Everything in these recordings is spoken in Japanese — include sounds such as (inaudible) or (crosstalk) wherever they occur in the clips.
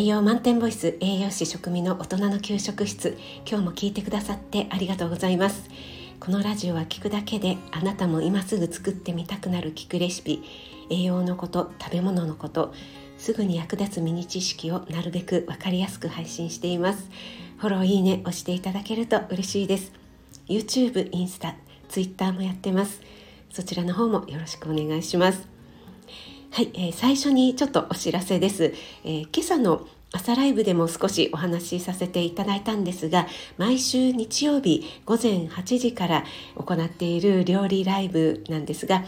栄養満点ボイス栄養士食味の大人の給食室。今日も聞いてくださってありがとうございます。このラジオは聞くだけであなたも今すぐ作ってみたくなる聞くレシピ。栄養のこと食べ物のこと。すぐに役立つミニ知識をなるべく分かりやすく配信しています。フォローいいね押していただけると嬉しいです。YouTube、インスタ、Twitter もやってます。そちらの方もよろしくお願いします。はい、えー、最初にちょっとお知らせです、えー、今朝の朝ライブでも少しお話しさせていただいたんですが毎週日曜日午前8時から行っている料理ライブなんですが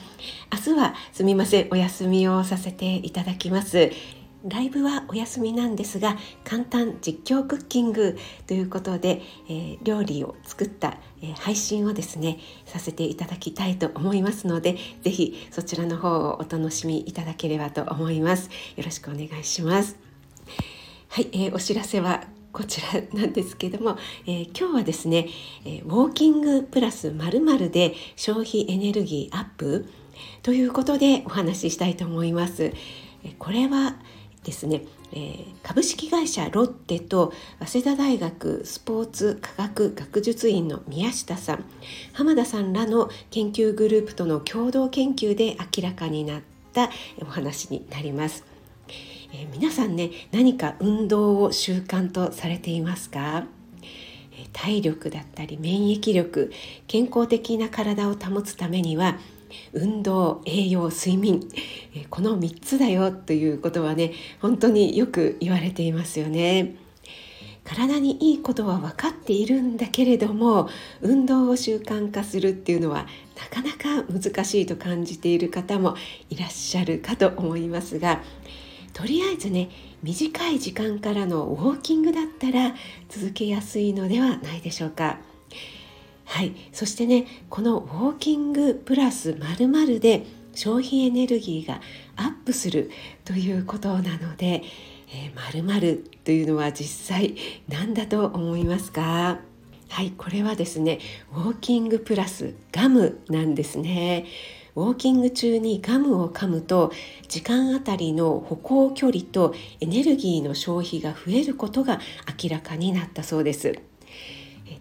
明日はすみませんお休みをさせていただきます。ライブはお休みなんですが簡単実況クッキングということで、えー、料理を作った、えー、配信をですねさせていただきたいと思いますのでぜひそちらの方をお楽しみいただければと思います。よろしくお願いします。はい、えー、お知らせはこちらなんですけども、え今日はですね、えウォーキングプラスまるで消費エネルギーアップということでお話ししたいと思います。これはですね、えー、株式会社ロッテと早稲田大学スポーツ科学学術院の宮下さん浜田さんらの研究グループとの共同研究で明らかになったお話になります。えー、皆さんね何か運動を習慣とされていますか？体力だったり免疫力健康的な体を保つためには運動栄養睡眠この3つだよということはね本当によく言われていますよね。体にいいことは分かっているんだけれども運動を習慣化するっていうのはなかなか難しいと感じている方もいらっしゃるかと思いますがとりあえずね短い時間からのウォーキングだったら続けやすいのではないでしょうか。はい、そしてねこのウォーキングプラス〇〇で消費エネルギーがアップするということなので、えー、〇〇というのは実際何だと思いますか？はい。これはですねウォーキングプラスガムなんですね。ウォーキング中にガムを噛むと時間あたりの歩行距離とエネルギーの消費が増えることが明らかになったそうです。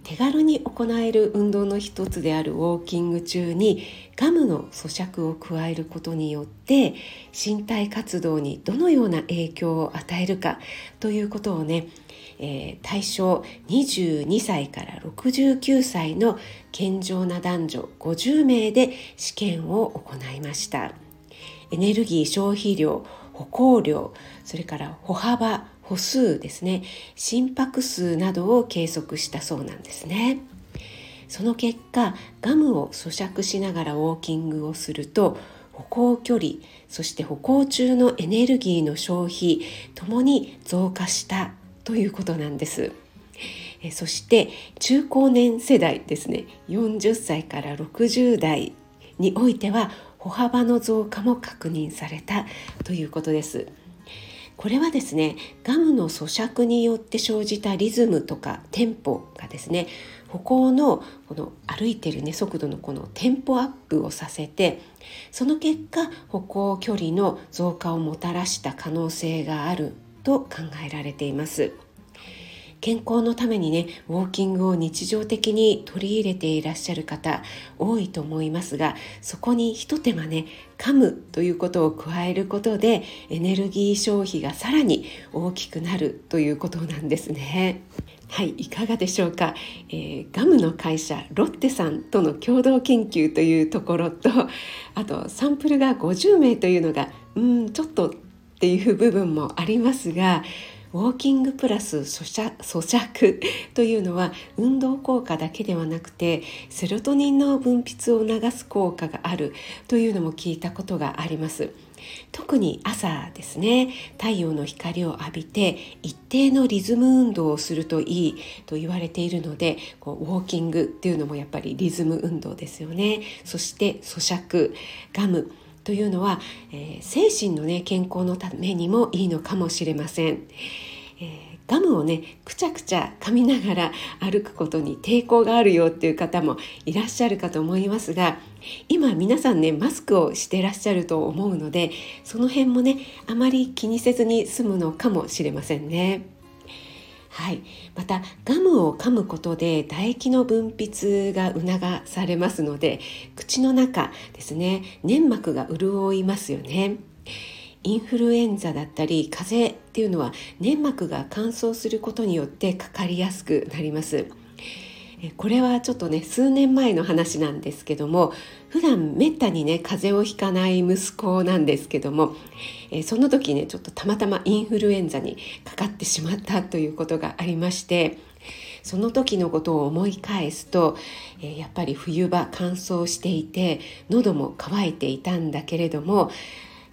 手軽に行える運動の一つであるウォーキング中にガムの咀嚼を加えることによって身体活動にどのような影響を与えるかということをね、えー、対象22歳から69歳の健常な男女50名で試験を行いました。エネルギー消費量歩行量それから歩幅歩数ですね。心拍数などを計測したそうなんですね。その結果ガムを咀嚼しながらウォーキングをすると歩行距離そして歩行中のエネルギーの消費ともに増加したということなんです。そして中高年世代ですね。40歳から60代においては歩幅の増加も確認されたということです。これはですねガムの咀嚼によって生じたリズムとかテンポがですね歩行のこの歩いてるね速度のこのテンポアップをさせてその結果歩行距離の増加をもたらした可能性があると考えられています。健康のためにねウォーキングを日常的に取り入れていらっしゃる方多いと思いますがそこにひと手間ね噛むということを加えることでエネルギー消費がさらに大きくなるということなんですね。はい、いかがでしょうか、えー、ガムの会社ロッテさんとの共同研究というところとあとサンプルが50名というのがうんちょっとっていう部分もありますがウォーキングプラス咀嚼 (laughs) というのは運動効果だけではなくてセロトニンの分泌を促す効果があるというのも聞いたことがあります。特に朝ですね太陽の光を浴びて一定のリズム運動をするといいと言われているのでこうウォーキングっていうのもやっぱりリズム運動ですよねそして咀嚼ガムというのは、えー、精神の、ね、健康のためにもいいのかもしれません。えー、ガムをねくちゃくちゃ噛みながら歩くことに抵抗があるよっていう方もいらっしゃるかと思いますが今皆さんねマスクをしてらっしゃると思うのでその辺もねあまり気にせずに済むのかもしれませんね。はい、またガムを噛むことで唾液の分泌が促されますので口の中ですね粘膜が潤いますよね。インフルエンザだったり風邪っていうのは粘膜が乾燥することによってかかりやすくなります。これはちょっとね数年前の話なんですけども普段めったにね風邪をひかない息子なんですけども、えその時ねちょっとたまたまインフルエンザにかかってしまったということがありましてその時のことを思い返すと、えやっぱり冬場乾燥していて喉も渇いていたんだけれども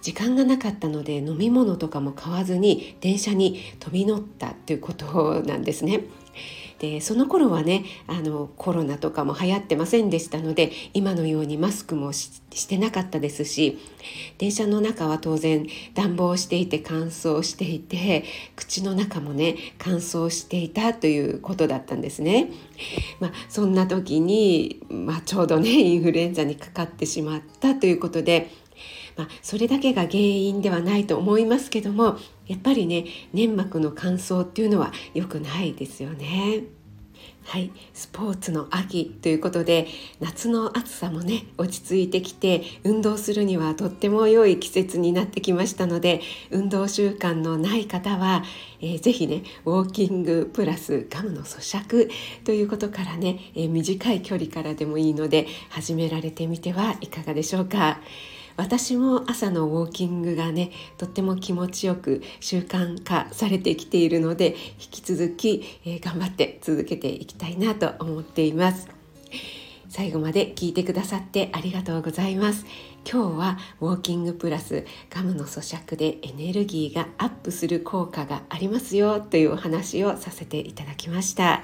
時間がなかったので飲み物とかも買わずに電車に飛び乗ったということなんですね。でその頃はねあのコロナとかも流行ってませんでしたので今のようにマスクもしてなかったですし電車の中は当然暖房していて乾燥していて口の中もね乾燥していたということだったんですね。まあ、そんな時に、まあ、ちょうどねインフルエンザにかかってしまったということでまあ、それだけが原因ではないと思いますけどもやっぱりね粘膜の乾燥っていうのは良くないですよね。はい、スポーツの秋ということで夏の暑さもね落ち着いてきて運動するにはとっても良い季節になってきましたので運動習慣のない方は、えー、ぜひねウォーキングプラスガムの咀嚼ということからね、えー、短い距離からでもいいので始められてみてはいかがでしょうか。私も朝のウォーキングがねとっても気持ちよく習慣化されてきているので引き続き、えー、頑張って続けていきたいなと思っています。最後まで聞いてくださってありがとうございます。今日はウォーキングプラスガムの咀嚼でエネルギーがアップする効果がありますよというお話をさせていただきました。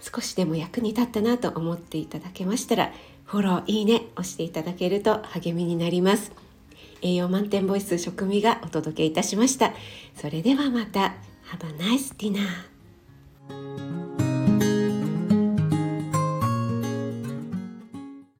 少しでも役に立ったなと思っていただけましたらフォロー、いいね押していただけると励みになります。栄養満点ボイス食味がお届けいたしました。それではまた。Have a nice dinner.